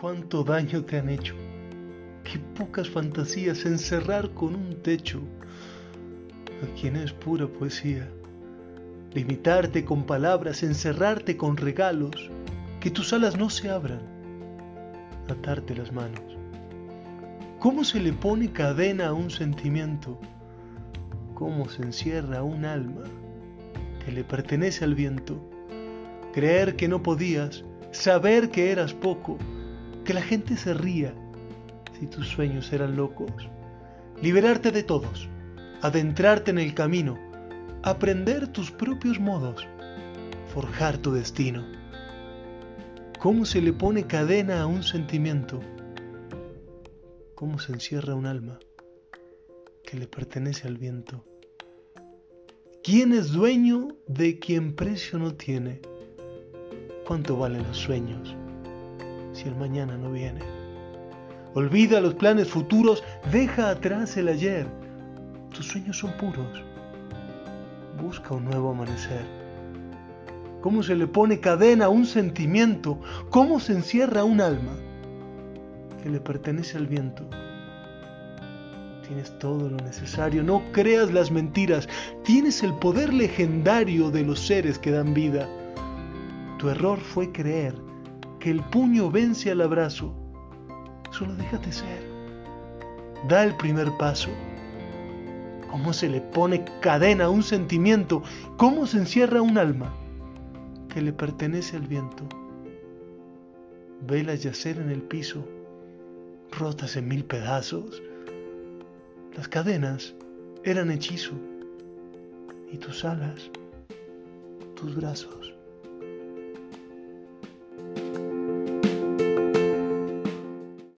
cuánto daño te han hecho. Qué pocas fantasías encerrar con un techo. A quien es pura poesía. Limitarte con palabras, encerrarte con regalos, que tus alas no se abran, atarte las manos. ¿Cómo se le pone cadena a un sentimiento? ¿Cómo se encierra un alma que le pertenece al viento? Creer que no podías, saber que eras poco, que la gente se ría si tus sueños eran locos. Liberarte de todos, adentrarte en el camino, aprender tus propios modos, forjar tu destino. ¿Cómo se le pone cadena a un sentimiento? ¿Cómo se encierra un alma que le pertenece al viento? ¿Quién es dueño de quien precio no tiene? ¿Cuánto valen los sueños si el mañana no viene? Olvida los planes futuros, deja atrás el ayer. Tus sueños son puros. Busca un nuevo amanecer. ¿Cómo se le pone cadena a un sentimiento? ¿Cómo se encierra un alma que le pertenece al viento? Tienes todo lo necesario, no creas las mentiras, tienes el poder legendario de los seres que dan vida. Tu error fue creer que el puño vence al abrazo Solo déjate ser. Da el primer paso. ¿Cómo se le pone cadena a un sentimiento? ¿Cómo se encierra un alma que le pertenece al viento? Velas yacer en el piso, rotas en mil pedazos. Las cadenas eran hechizo y tus alas, tus brazos